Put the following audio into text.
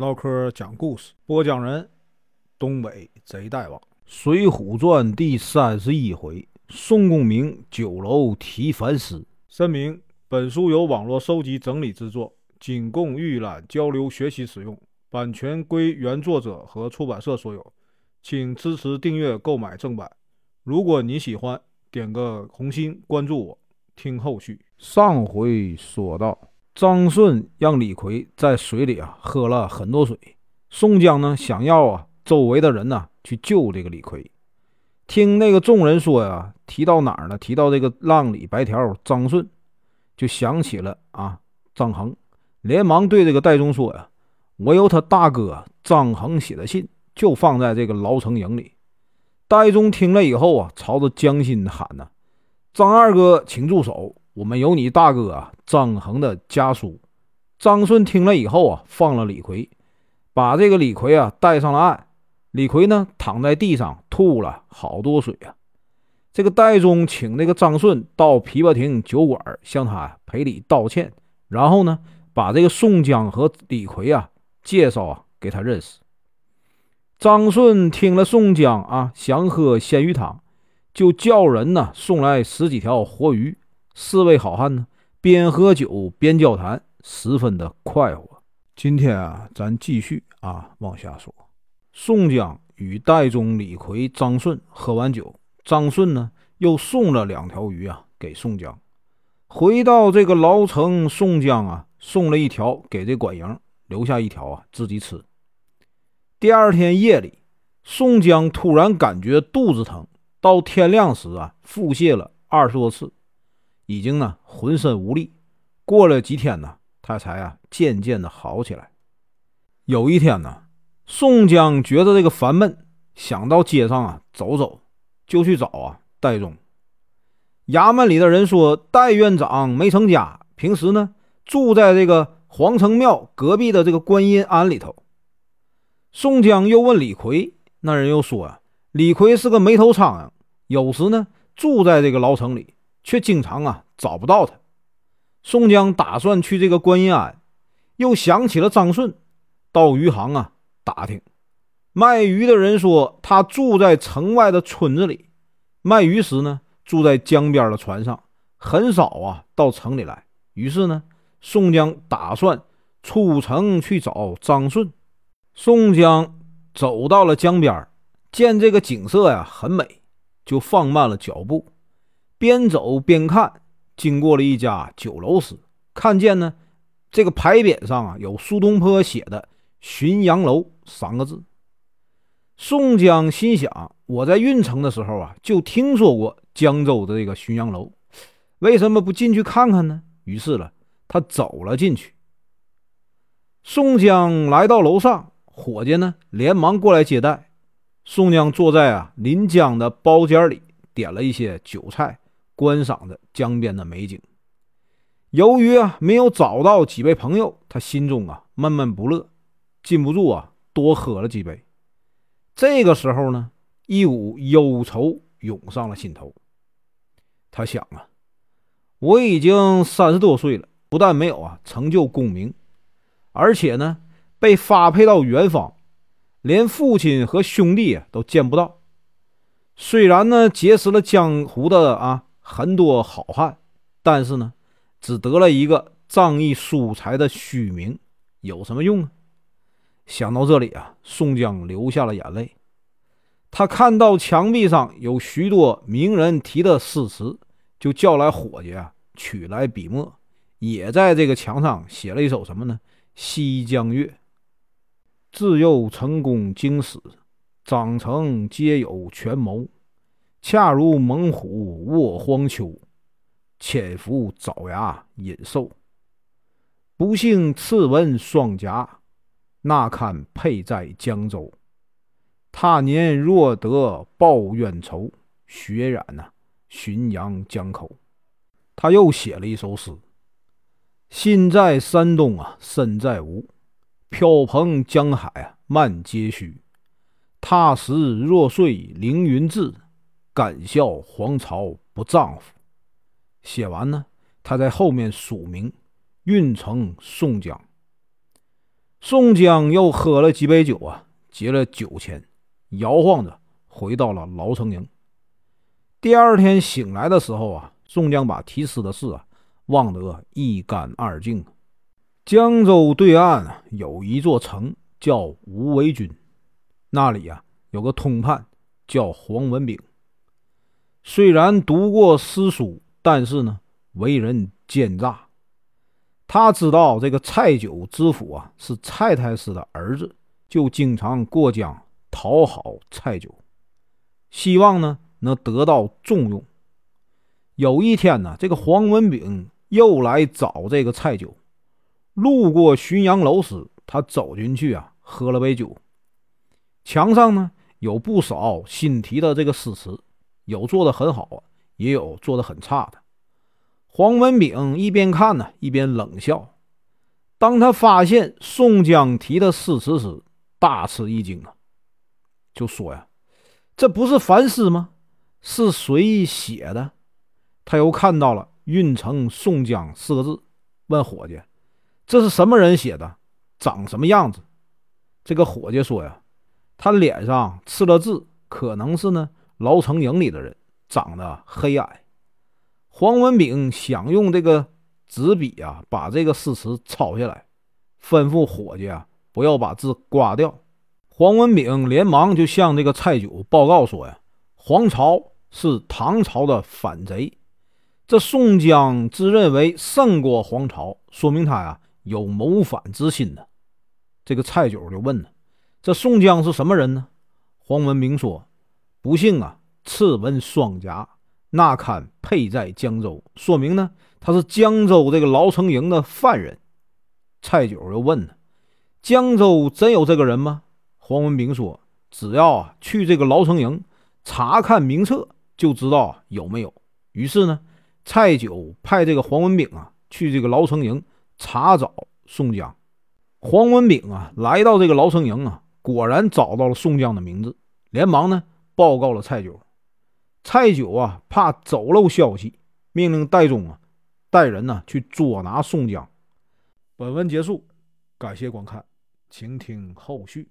唠嗑讲故事，播讲人：东北贼大王，《水浒传》第三十一回：宋公明酒楼提反诗。声明：本书由网络收集整理制作，仅供预览、交流、学习使用，版权归原作者和出版社所有，请支持订阅、购买正版。如果你喜欢，点个红心，关注我，听后续。上回说到，张顺让李逵在水里啊喝了很多水。宋江呢想要啊周围的人呢去救这个李逵。听那个众人说呀，提到哪儿呢？提到这个浪里白条张顺，就想起了啊张衡，连忙对这个戴宗说呀：“我有他大哥张衡写的信，就放在这个牢城营里。”戴宗听了以后啊，朝着江心喊呐：“张二哥，请住手！”我们有你大哥，张衡的家书。张顺听了以后啊，放了李逵，把这个李逵啊带上了岸。李逵呢，躺在地上吐了好多水啊。这个戴宗请那个张顺到琵琶亭酒馆向他赔礼道歉，然后呢，把这个宋江和李逵啊介绍啊给他认识。张顺听了宋江啊想喝鲜鱼汤，就叫人呢送来十几条活鱼。四位好汉呢，边喝酒边交谈，十分的快活。今天啊，咱继续啊往下说。宋江与戴宗、李逵、张顺喝完酒，张顺呢又送了两条鱼啊给宋江。回到这个牢城，宋江啊送了一条给这管营，留下一条啊自己吃。第二天夜里，宋江突然感觉肚子疼，到天亮时啊腹泻了二十多次。已经呢，浑身无力。过了几天呢，他才啊渐渐的好起来。有一天呢，宋江觉得这个烦闷，想到街上啊走走，就去找啊戴宗。衙门里的人说，戴院长没成家，平时呢住在这个皇城庙隔壁的这个观音庵里头。宋江又问李逵，那人又说啊，李逵是个没头苍蝇，有时呢住在这个牢城里。却经常啊找不到他。宋江打算去这个观音庵，又想起了张顺，到鱼行啊打听。卖鱼的人说他住在城外的村子里，卖鱼时呢住在江边的船上，很少啊到城里来。于是呢，宋江打算出城去找张顺。宋江走到了江边，见这个景色呀很美，就放慢了脚步。边走边看，经过了一家酒楼时，看见呢，这个牌匾上啊有苏东坡写的“浔阳楼”三个字。宋江心想：我在运城的时候啊，就听说过江州的这个浔阳楼，为什么不进去看看呢？于是呢，他走了进去。宋江来到楼上，伙计呢连忙过来接待。宋江坐在啊临江的包间里，点了一些酒菜。观赏着江边的美景，由于啊没有找到几位朋友，他心中啊闷闷不乐，禁不住啊多喝了几杯。这个时候呢，一股忧愁涌上了心头。他想啊，我已经三十多岁了，不但没有啊成就功名，而且呢被发配到远方，连父亲和兄弟啊都见不到。虽然呢结识了江湖的啊。很多好汉，但是呢，只得了一个仗义疏财的虚名，有什么用呢？想到这里啊，宋江流下了眼泪。他看到墙壁上有许多名人题的诗词，就叫来伙计啊，取来笔墨，也在这个墙上写了一首什么呢？《西江月》：自幼成功经史，长成皆有权谋。恰如猛虎卧荒丘，潜伏爪牙引兽。不幸刺文双颊，那堪配在江州？他年若得报冤仇，血染呐浔阳江口。他又写了一首诗：心在山东啊，身在吴，飘蓬江海啊，漫皆虚。踏石若碎凌云志。敢笑黄巢不丈夫。写完呢，他在后面署名运城宋江。宋江又喝了几杯酒啊，结了酒钱，摇晃着回到了牢城营。第二天醒来的时候啊，宋江把提司的事啊忘得一干二净。江州对岸有一座城叫无为军，那里啊有个通判叫黄文炳。虽然读过诗书，但是呢为人奸诈。他知道这个蔡九知府啊是蔡太师的儿子，就经常过江讨好蔡九，希望呢能得到重用。有一天呢，这个黄文炳又来找这个蔡九，路过浔阳楼时，他走进去啊，喝了杯酒。墙上呢有不少新题的这个诗词，有做的很好，也有做的很差的。黄文炳一边看呢，一边冷笑。当他发现宋江提的诗词时，大吃一惊啊，就说：“呀，这不是凡诗吗？是谁写的？”他又看到了“运城宋江”四个字，问伙计：“这是什么人写的？长什么样子？”这个伙计说：“呀，他脸上刺了字，可能是呢牢城营里的人，长得黑矮。”黄文炳想用这个纸笔啊，把这个诗词抄下来，吩咐伙计啊，不要把字刮掉。黄文炳连忙就向这个蔡九报告说呀：“黄巢是唐朝的反贼，这宋江自认为胜过黄巢，说明他呀有谋反之心呢。”这个蔡九就问呢：“这宋江是什么人呢？”黄文炳说：“不幸啊，刺文双颊。”那堪配在江州，说明呢他是江州这个牢城营的犯人。蔡九又问呢：“江州真有这个人吗？”黄文炳说：“只要啊去这个牢城营查看名册，就知道有没有。”于是呢，蔡九派这个黄文炳啊去这个牢城营查找宋江。黄文炳啊来到这个牢城营啊，果然找到了宋江的名字，连忙呢报告了蔡九。蔡九啊，怕走漏消息，命令戴宗啊带人呢去捉拿宋江。本文结束，感谢观看，请听后续。